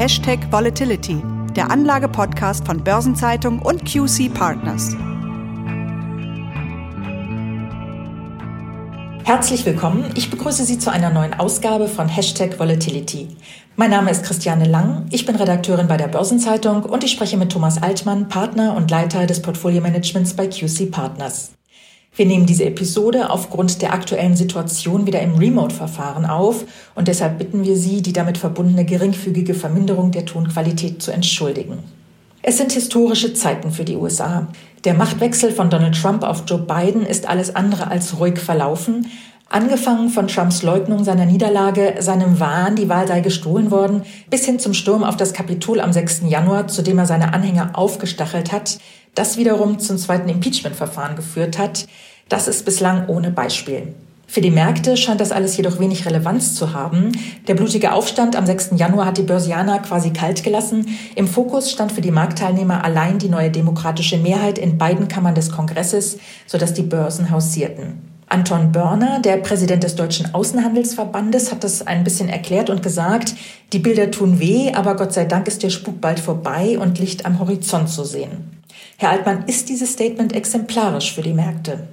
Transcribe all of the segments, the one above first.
Hashtag Volatility, der Anlage-Podcast von Börsenzeitung und QC Partners. Herzlich willkommen. Ich begrüße Sie zu einer neuen Ausgabe von Hashtag Volatility. Mein Name ist Christiane Lang. Ich bin Redakteurin bei der Börsenzeitung und ich spreche mit Thomas Altmann, Partner und Leiter des Portfolio-Managements bei QC Partners. Wir nehmen diese Episode aufgrund der aktuellen Situation wieder im Remote-Verfahren auf und deshalb bitten wir Sie, die damit verbundene geringfügige Verminderung der Tonqualität zu entschuldigen. Es sind historische Zeiten für die USA. Der Machtwechsel von Donald Trump auf Joe Biden ist alles andere als ruhig verlaufen. Angefangen von Trumps Leugnung seiner Niederlage, seinem Wahn, die Wahl sei gestohlen worden, bis hin zum Sturm auf das Kapitol am 6. Januar, zu dem er seine Anhänger aufgestachelt hat, das wiederum zum zweiten Impeachment-Verfahren geführt hat, das ist bislang ohne Beispiel. Für die Märkte scheint das alles jedoch wenig Relevanz zu haben. Der blutige Aufstand am 6. Januar hat die Börsianer quasi kalt gelassen. Im Fokus stand für die Marktteilnehmer allein die neue demokratische Mehrheit in beiden Kammern des Kongresses, sodass die Börsen hausierten. Anton Börner, der Präsident des Deutschen Außenhandelsverbandes, hat das ein bisschen erklärt und gesagt, die Bilder tun weh, aber Gott sei Dank ist der Spuk bald vorbei und Licht am Horizont zu sehen. Herr Altmann, ist dieses Statement exemplarisch für die Märkte?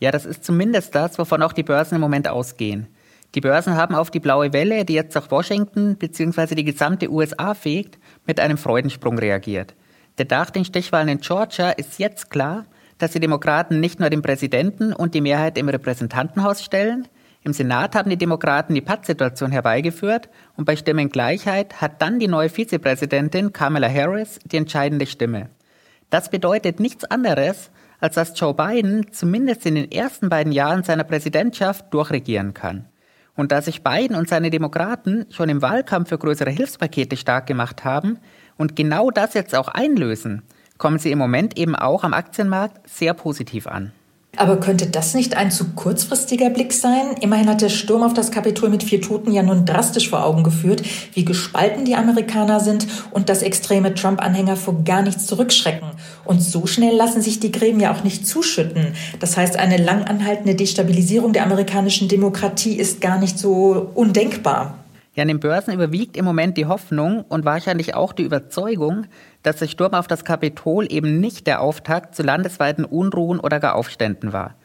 Ja, das ist zumindest das, wovon auch die Börsen im Moment ausgehen. Die Börsen haben auf die blaue Welle, die jetzt auch Washington bzw. die gesamte USA fegt, mit einem Freudensprung reagiert. Denn nach den Stichwahlen in Georgia ist jetzt klar, dass die Demokraten nicht nur den Präsidenten und die Mehrheit im Repräsentantenhaus stellen, im Senat haben die Demokraten die Pattsituation herbeigeführt und bei Stimmengleichheit hat dann die neue Vizepräsidentin Kamala Harris die entscheidende Stimme. Das bedeutet nichts anderes, als dass Joe Biden zumindest in den ersten beiden Jahren seiner Präsidentschaft durchregieren kann. Und da sich Biden und seine Demokraten schon im Wahlkampf für größere Hilfspakete stark gemacht haben und genau das jetzt auch einlösen, kommen sie im Moment eben auch am Aktienmarkt sehr positiv an. Aber könnte das nicht ein zu kurzfristiger Blick sein? Immerhin hat der Sturm auf das Kapitol mit vier Toten ja nun drastisch vor Augen geführt, wie gespalten die Amerikaner sind und dass extreme Trump-Anhänger vor gar nichts zurückschrecken. Und so schnell lassen sich die Gräben ja auch nicht zuschütten. Das heißt, eine lang anhaltende Destabilisierung der amerikanischen Demokratie ist gar nicht so undenkbar. Ja, an den Börsen überwiegt im Moment die Hoffnung und wahrscheinlich auch die Überzeugung, dass der Sturm auf das Kapitol eben nicht der Auftakt zu landesweiten Unruhen oder gar Aufständen war.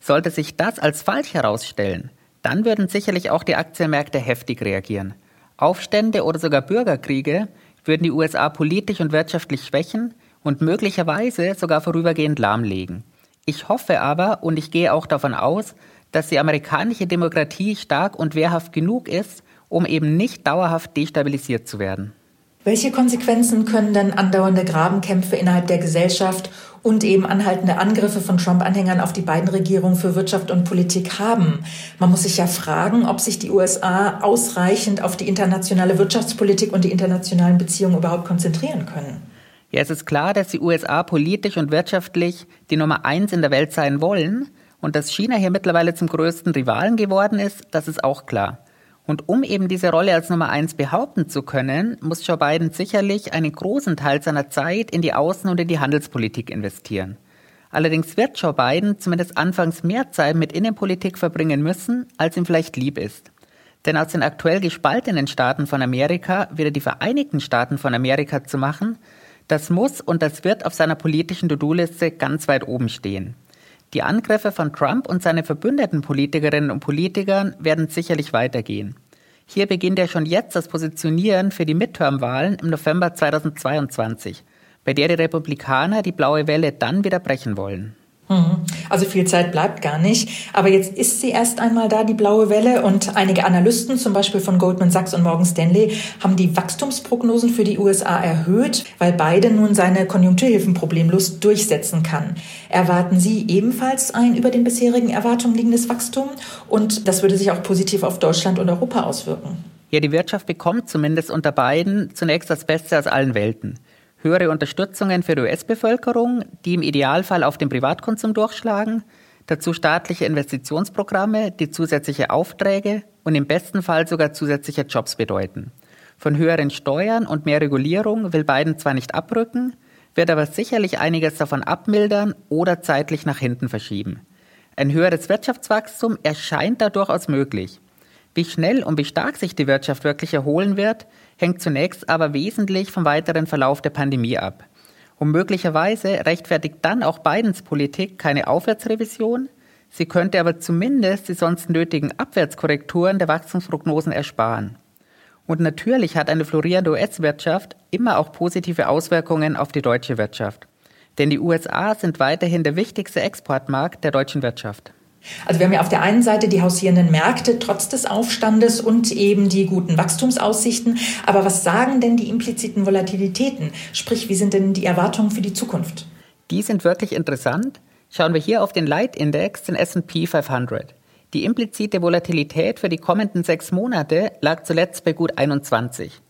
Sollte sich das als falsch herausstellen, dann würden sicherlich auch die Aktienmärkte heftig reagieren. Aufstände oder sogar Bürgerkriege würden die USA politisch und wirtschaftlich schwächen und möglicherweise sogar vorübergehend lahmlegen. Ich hoffe aber und ich gehe auch davon aus, dass die amerikanische Demokratie stark und wehrhaft genug ist, um eben nicht dauerhaft destabilisiert zu werden. Welche Konsequenzen können denn andauernde Grabenkämpfe innerhalb der Gesellschaft und eben anhaltende Angriffe von Trump-Anhängern auf die beiden Regierungen für Wirtschaft und Politik haben? Man muss sich ja fragen, ob sich die USA ausreichend auf die internationale Wirtschaftspolitik und die internationalen Beziehungen überhaupt konzentrieren können. Ja, es ist klar, dass die USA politisch und wirtschaftlich die Nummer eins in der Welt sein wollen und dass China hier mittlerweile zum größten Rivalen geworden ist, das ist auch klar. Und um eben diese Rolle als Nummer eins behaupten zu können, muss Joe Biden sicherlich einen großen Teil seiner Zeit in die Außen- und in die Handelspolitik investieren. Allerdings wird Joe Biden zumindest anfangs mehr Zeit mit Innenpolitik verbringen müssen, als ihm vielleicht lieb ist. Denn aus den aktuell gespaltenen Staaten von Amerika wieder die Vereinigten Staaten von Amerika zu machen, das muss und das wird auf seiner politischen To-Do-Liste ganz weit oben stehen. Die Angriffe von Trump und seinen verbündeten Politikerinnen und Politikern werden sicherlich weitergehen. Hier beginnt ja schon jetzt das Positionieren für die Midterm-Wahlen im November 2022, bei der die Republikaner die blaue Welle dann wieder brechen wollen. Mhm. Also viel Zeit bleibt gar nicht. Aber jetzt ist sie erst einmal da, die blaue Welle. Und einige Analysten, zum Beispiel von Goldman Sachs und Morgan Stanley, haben die Wachstumsprognosen für die USA erhöht, weil Biden nun seine Konjunkturhilfen problemlos durchsetzen kann. Erwarten Sie ebenfalls ein über den bisherigen Erwartungen liegendes Wachstum? Und das würde sich auch positiv auf Deutschland und Europa auswirken. Ja, die Wirtschaft bekommt zumindest unter Biden zunächst das Beste aus allen Welten höhere Unterstützungen für die US-Bevölkerung, die im Idealfall auf den Privatkonsum durchschlagen, dazu staatliche Investitionsprogramme, die zusätzliche Aufträge und im besten Fall sogar zusätzliche Jobs bedeuten. Von höheren Steuern und mehr Regulierung will Biden zwar nicht abrücken, wird aber sicherlich einiges davon abmildern oder zeitlich nach hinten verschieben. Ein höheres Wirtschaftswachstum erscheint da durchaus möglich. Wie schnell und wie stark sich die Wirtschaft wirklich erholen wird, hängt zunächst aber wesentlich vom weiteren Verlauf der Pandemie ab. Und möglicherweise rechtfertigt dann auch Bidens Politik keine Aufwärtsrevision, sie könnte aber zumindest die sonst nötigen Abwärtskorrekturen der Wachstumsprognosen ersparen. Und natürlich hat eine florierende US-Wirtschaft immer auch positive Auswirkungen auf die deutsche Wirtschaft. Denn die USA sind weiterhin der wichtigste Exportmarkt der deutschen Wirtschaft. Also wir haben ja auf der einen Seite die hausierenden Märkte trotz des Aufstandes und eben die guten Wachstumsaussichten. Aber was sagen denn die impliziten Volatilitäten? Sprich, wie sind denn die Erwartungen für die Zukunft? Die sind wirklich interessant. Schauen wir hier auf den Leitindex, den S&P 500. Die implizite Volatilität für die kommenden sechs Monate lag zuletzt bei gut 21.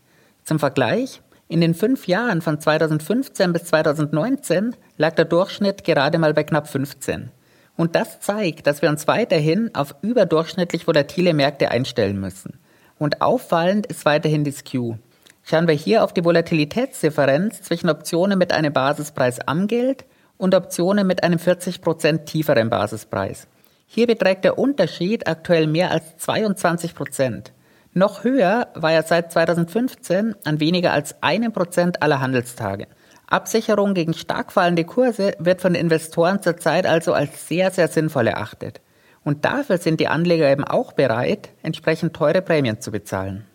Zum Vergleich, in den fünf Jahren von 2015 bis 2019 lag der Durchschnitt gerade mal bei knapp 15. Und das zeigt, dass wir uns weiterhin auf überdurchschnittlich volatile Märkte einstellen müssen. Und auffallend ist weiterhin die Skew. Schauen wir hier auf die Volatilitätsdifferenz zwischen Optionen mit einem Basispreis am Geld und Optionen mit einem 40% tieferen Basispreis. Hier beträgt der Unterschied aktuell mehr als 22% Noch höher war er seit 2015 an weniger als einem Prozent aller Handelstage. Absicherung gegen stark fallende Kurse wird von Investoren zurzeit also als sehr, sehr sinnvoll erachtet. Und dafür sind die Anleger eben auch bereit, entsprechend teure Prämien zu bezahlen.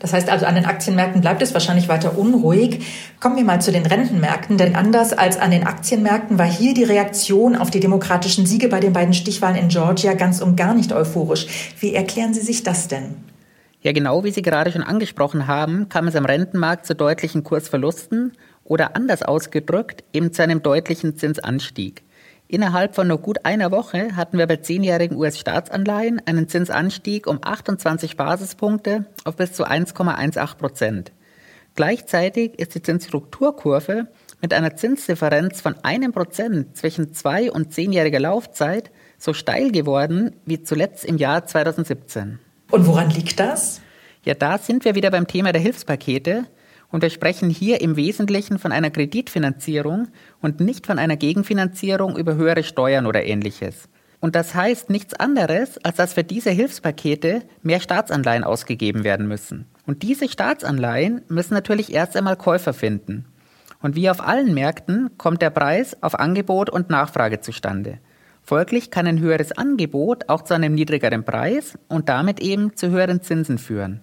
Das heißt also, an den Aktienmärkten bleibt es wahrscheinlich weiter unruhig. Kommen wir mal zu den Rentenmärkten, denn anders als an den Aktienmärkten war hier die Reaktion auf die demokratischen Siege bei den beiden Stichwahlen in Georgia ganz und gar nicht euphorisch. Wie erklären Sie sich das denn? Ja, genau wie Sie gerade schon angesprochen haben, kam es am Rentenmarkt zu deutlichen Kursverlusten oder anders ausgedrückt eben zu einem deutlichen Zinsanstieg. Innerhalb von nur gut einer Woche hatten wir bei zehnjährigen US-Staatsanleihen einen Zinsanstieg um 28 Basispunkte auf bis zu 1,18 Prozent. Gleichzeitig ist die Zinsstrukturkurve mit einer Zinsdifferenz von einem Prozent zwischen zwei und zehnjähriger Laufzeit so steil geworden wie zuletzt im Jahr 2017. Und woran liegt das? Ja, da sind wir wieder beim Thema der Hilfspakete, und wir sprechen hier im Wesentlichen von einer Kreditfinanzierung und nicht von einer Gegenfinanzierung über höhere Steuern oder ähnliches. Und das heißt nichts anderes, als dass für diese Hilfspakete mehr Staatsanleihen ausgegeben werden müssen. Und diese Staatsanleihen müssen natürlich erst einmal Käufer finden. Und wie auf allen Märkten kommt der Preis auf Angebot und Nachfrage zustande. Folglich kann ein höheres Angebot auch zu einem niedrigeren Preis und damit eben zu höheren Zinsen führen.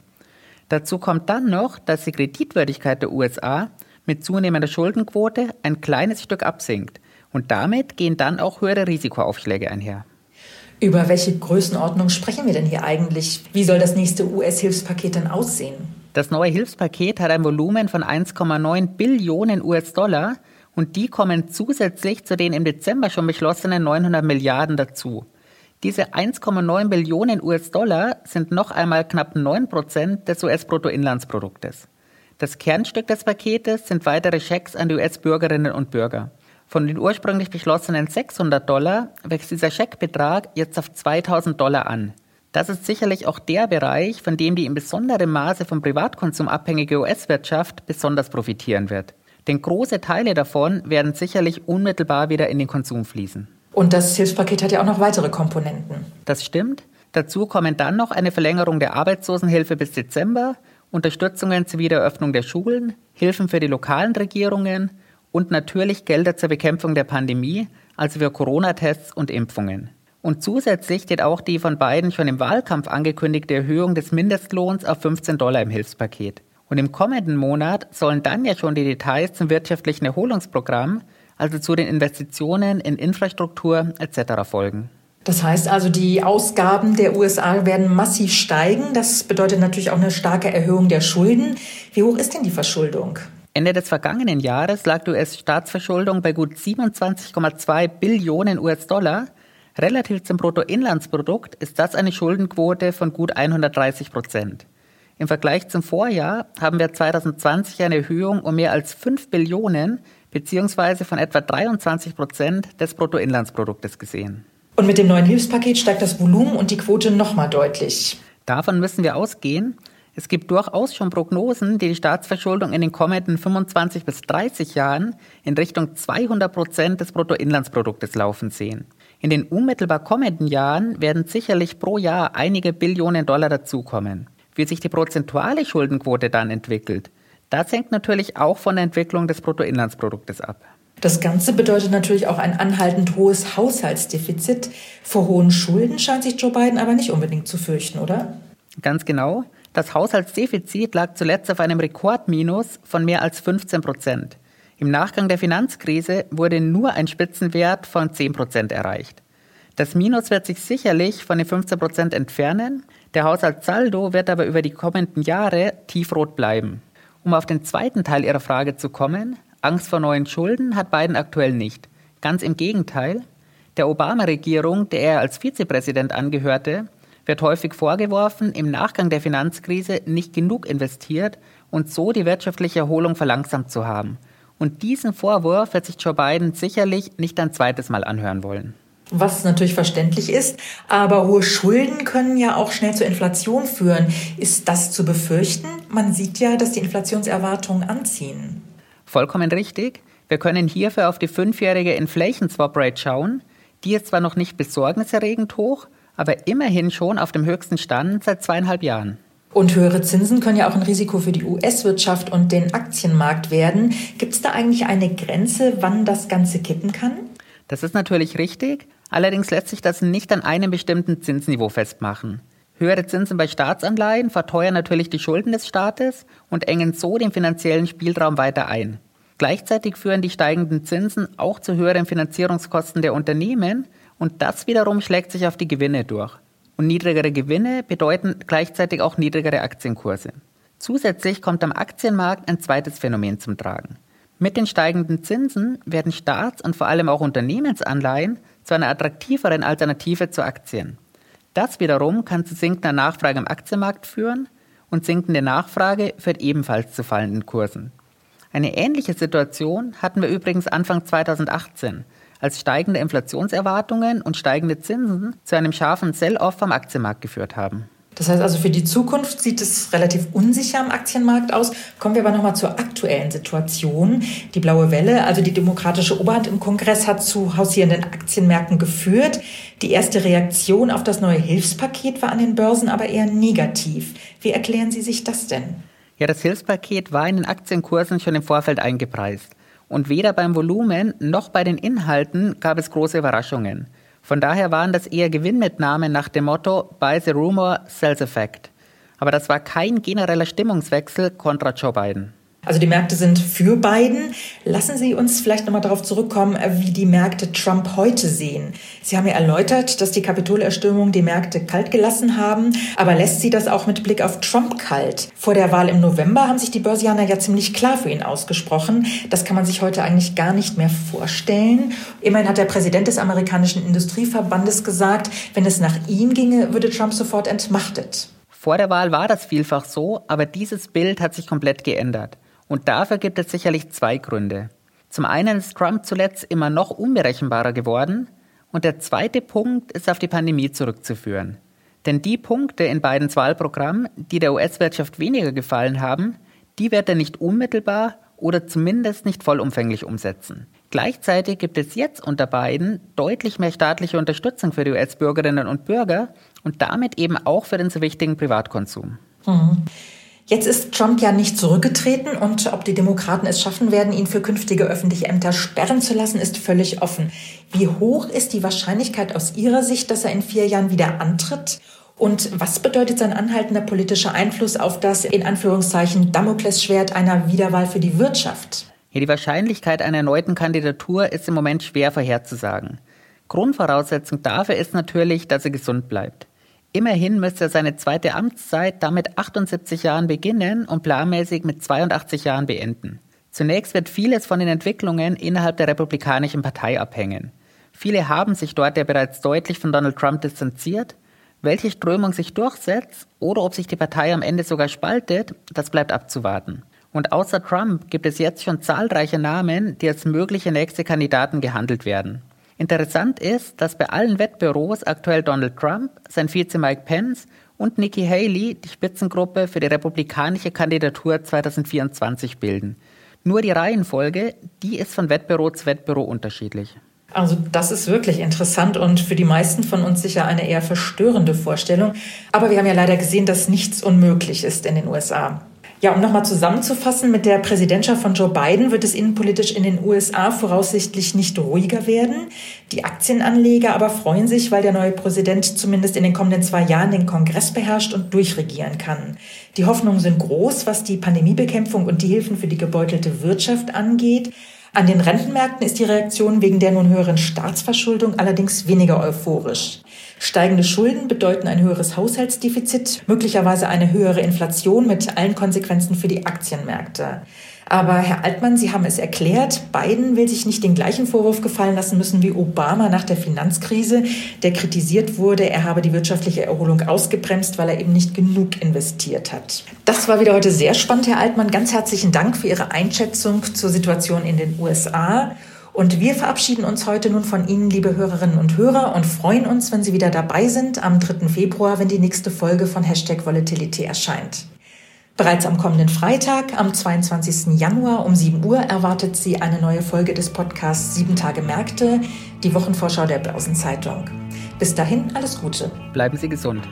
Dazu kommt dann noch, dass die Kreditwürdigkeit der USA mit zunehmender Schuldenquote ein kleines Stück absinkt. Und damit gehen dann auch höhere Risikoaufschläge einher. Über welche Größenordnung sprechen wir denn hier eigentlich? Wie soll das nächste US-Hilfspaket denn aussehen? Das neue Hilfspaket hat ein Volumen von 1,9 Billionen US-Dollar und die kommen zusätzlich zu den im Dezember schon beschlossenen 900 Milliarden dazu. Diese 1,9 Billionen US-Dollar sind noch einmal knapp 9 Prozent des US-Bruttoinlandsproduktes. Das Kernstück des Paketes sind weitere Schecks an die US-Bürgerinnen und Bürger. Von den ursprünglich beschlossenen 600 Dollar wächst dieser Scheckbetrag jetzt auf 2000 Dollar an. Das ist sicherlich auch der Bereich, von dem die in besonderem Maße vom Privatkonsum abhängige US-Wirtschaft besonders profitieren wird. Denn große Teile davon werden sicherlich unmittelbar wieder in den Konsum fließen. Und das Hilfspaket hat ja auch noch weitere Komponenten. Das stimmt. Dazu kommen dann noch eine Verlängerung der Arbeitslosenhilfe bis Dezember, Unterstützungen zur Wiedereröffnung der Schulen, Hilfen für die lokalen Regierungen und natürlich Gelder zur Bekämpfung der Pandemie, also für Corona-Tests und Impfungen. Und zusätzlich steht auch die von beiden schon im Wahlkampf angekündigte Erhöhung des Mindestlohns auf 15 Dollar im Hilfspaket. Und im kommenden Monat sollen dann ja schon die Details zum wirtschaftlichen Erholungsprogramm also zu den Investitionen in Infrastruktur etc. folgen. Das heißt also, die Ausgaben der USA werden massiv steigen. Das bedeutet natürlich auch eine starke Erhöhung der Schulden. Wie hoch ist denn die Verschuldung? Ende des vergangenen Jahres lag die US-Staatsverschuldung bei gut 27,2 Billionen US-Dollar. Relativ zum Bruttoinlandsprodukt ist das eine Schuldenquote von gut 130 Prozent. Im Vergleich zum Vorjahr haben wir 2020 eine Erhöhung um mehr als 5 Billionen beziehungsweise von etwa 23 Prozent des Bruttoinlandsproduktes gesehen. Und mit dem neuen Hilfspaket steigt das Volumen und die Quote nochmal deutlich. Davon müssen wir ausgehen. Es gibt durchaus schon Prognosen, die die Staatsverschuldung in den kommenden 25 bis 30 Jahren in Richtung 200 Prozent des Bruttoinlandsproduktes laufen sehen. In den unmittelbar kommenden Jahren werden sicherlich pro Jahr einige Billionen Dollar dazukommen. Wie sich die prozentuale Schuldenquote dann entwickelt, das hängt natürlich auch von der Entwicklung des Bruttoinlandsproduktes ab. Das Ganze bedeutet natürlich auch ein anhaltend hohes Haushaltsdefizit. Vor hohen Schulden scheint sich Joe Biden aber nicht unbedingt zu fürchten, oder? Ganz genau. Das Haushaltsdefizit lag zuletzt auf einem Rekordminus von mehr als 15 Prozent. Im Nachgang der Finanzkrise wurde nur ein Spitzenwert von 10 Prozent erreicht. Das Minus wird sich sicherlich von den 15 Prozent entfernen. Der Haushaltssaldo wird aber über die kommenden Jahre tiefrot bleiben. Um auf den zweiten Teil Ihrer Frage zu kommen, Angst vor neuen Schulden hat Biden aktuell nicht. Ganz im Gegenteil. Der Obama-Regierung, der er als Vizepräsident angehörte, wird häufig vorgeworfen, im Nachgang der Finanzkrise nicht genug investiert und so die wirtschaftliche Erholung verlangsamt zu haben. Und diesen Vorwurf wird sich Joe Biden sicherlich nicht ein zweites Mal anhören wollen. Was natürlich verständlich ist, aber hohe Schulden können ja auch schnell zur Inflation führen. Ist das zu befürchten? Man sieht ja, dass die Inflationserwartungen anziehen. Vollkommen richtig. Wir können hierfür auf die fünfjährige Inflation Swap Rate schauen. Die ist zwar noch nicht besorgniserregend hoch, aber immerhin schon auf dem höchsten Stand seit zweieinhalb Jahren. Und höhere Zinsen können ja auch ein Risiko für die US-Wirtschaft und den Aktienmarkt werden. Gibt es da eigentlich eine Grenze, wann das Ganze kippen kann? Das ist natürlich richtig. Allerdings lässt sich das nicht an einem bestimmten Zinsniveau festmachen. Höhere Zinsen bei Staatsanleihen verteuern natürlich die Schulden des Staates und engen so den finanziellen Spielraum weiter ein. Gleichzeitig führen die steigenden Zinsen auch zu höheren Finanzierungskosten der Unternehmen und das wiederum schlägt sich auf die Gewinne durch. Und niedrigere Gewinne bedeuten gleichzeitig auch niedrigere Aktienkurse. Zusätzlich kommt am Aktienmarkt ein zweites Phänomen zum Tragen. Mit den steigenden Zinsen werden Staats- und vor allem auch Unternehmensanleihen zu einer attraktiveren Alternative zu Aktien. Das wiederum kann zu sinkender Nachfrage im Aktienmarkt führen und sinkende Nachfrage führt ebenfalls zu fallenden Kursen. Eine ähnliche Situation hatten wir übrigens Anfang 2018, als steigende Inflationserwartungen und steigende Zinsen zu einem scharfen Sell-off am Aktienmarkt geführt haben. Das heißt also, für die Zukunft sieht es relativ unsicher am Aktienmarkt aus. Kommen wir aber nochmal zur aktuellen Situation. Die blaue Welle, also die demokratische Oberhand im Kongress, hat zu hausierenden Aktienmärkten geführt. Die erste Reaktion auf das neue Hilfspaket war an den Börsen aber eher negativ. Wie erklären Sie sich das denn? Ja, das Hilfspaket war in den Aktienkursen schon im Vorfeld eingepreist. Und weder beim Volumen noch bei den Inhalten gab es große Überraschungen. Von daher waren das eher Gewinnmitnahmen nach dem Motto Buy the Rumor, Sell the Fact. Aber das war kein genereller Stimmungswechsel kontra Joe Biden. Also die Märkte sind für Biden. Lassen Sie uns vielleicht nochmal darauf zurückkommen, wie die Märkte Trump heute sehen. Sie haben ja erläutert, dass die Kapitolerstürmung die Märkte kalt gelassen haben. Aber lässt Sie das auch mit Blick auf Trump kalt? Vor der Wahl im November haben sich die Börsianer ja ziemlich klar für ihn ausgesprochen. Das kann man sich heute eigentlich gar nicht mehr vorstellen. Immerhin hat der Präsident des amerikanischen Industrieverbandes gesagt, wenn es nach ihm ginge, würde Trump sofort entmachtet. Vor der Wahl war das vielfach so, aber dieses Bild hat sich komplett geändert. Und dafür gibt es sicherlich zwei Gründe. Zum einen ist Trump zuletzt immer noch unberechenbarer geworden und der zweite Punkt ist auf die Pandemie zurückzuführen. Denn die Punkte in Bidens Wahlprogramm, die der US-Wirtschaft weniger gefallen haben, die wird er nicht unmittelbar oder zumindest nicht vollumfänglich umsetzen. Gleichzeitig gibt es jetzt unter Biden deutlich mehr staatliche Unterstützung für die US-Bürgerinnen und Bürger und damit eben auch für den so wichtigen Privatkonsum. Mhm. Jetzt ist Trump ja nicht zurückgetreten und ob die Demokraten es schaffen werden, ihn für künftige öffentliche Ämter sperren zu lassen, ist völlig offen. Wie hoch ist die Wahrscheinlichkeit aus Ihrer Sicht, dass er in vier Jahren wieder antritt? Und was bedeutet sein anhaltender politischer Einfluss auf das in Anführungszeichen Damoklesschwert einer Wiederwahl für die Wirtschaft? Ja, die Wahrscheinlichkeit einer erneuten Kandidatur ist im Moment schwer vorherzusagen. Grundvoraussetzung dafür ist natürlich, dass er gesund bleibt. Immerhin müsste er seine zweite Amtszeit damit 78 Jahren beginnen und planmäßig mit 82 Jahren beenden. Zunächst wird vieles von den Entwicklungen innerhalb der Republikanischen Partei abhängen. Viele haben sich dort ja bereits deutlich von Donald Trump distanziert. Welche Strömung sich durchsetzt oder ob sich die Partei am Ende sogar spaltet, das bleibt abzuwarten. Und außer Trump gibt es jetzt schon zahlreiche Namen, die als mögliche nächste Kandidaten gehandelt werden. Interessant ist, dass bei allen Wettbüros aktuell Donald Trump, sein Vize Mike Pence und Nikki Haley die Spitzengruppe für die republikanische Kandidatur 2024 bilden. Nur die Reihenfolge, die ist von Wettbüro zu Wettbüro unterschiedlich. Also das ist wirklich interessant und für die meisten von uns sicher eine eher verstörende Vorstellung. Aber wir haben ja leider gesehen, dass nichts unmöglich ist in den USA. Ja, um nochmal zusammenzufassen, mit der Präsidentschaft von Joe Biden wird es innenpolitisch in den USA voraussichtlich nicht ruhiger werden. Die Aktienanleger aber freuen sich, weil der neue Präsident zumindest in den kommenden zwei Jahren den Kongress beherrscht und durchregieren kann. Die Hoffnungen sind groß, was die Pandemiebekämpfung und die Hilfen für die gebeutelte Wirtschaft angeht. An den Rentenmärkten ist die Reaktion wegen der nun höheren Staatsverschuldung allerdings weniger euphorisch. Steigende Schulden bedeuten ein höheres Haushaltsdefizit, möglicherweise eine höhere Inflation mit allen Konsequenzen für die Aktienmärkte. Aber Herr Altmann, Sie haben es erklärt, Biden will sich nicht den gleichen Vorwurf gefallen lassen müssen wie Obama nach der Finanzkrise, der kritisiert wurde, er habe die wirtschaftliche Erholung ausgebremst, weil er eben nicht genug investiert hat. Das war wieder heute sehr spannend, Herr Altmann. Ganz herzlichen Dank für Ihre Einschätzung zur Situation in den USA. Und wir verabschieden uns heute nun von Ihnen, liebe Hörerinnen und Hörer, und freuen uns, wenn Sie wieder dabei sind am 3. Februar, wenn die nächste Folge von Hashtag Volatility erscheint. Bereits am kommenden Freitag, am 22. Januar um 7 Uhr, erwartet Sie eine neue Folge des Podcasts 7 Tage Märkte, die Wochenvorschau der Börsenzeitung. Bis dahin alles Gute. Bleiben Sie gesund.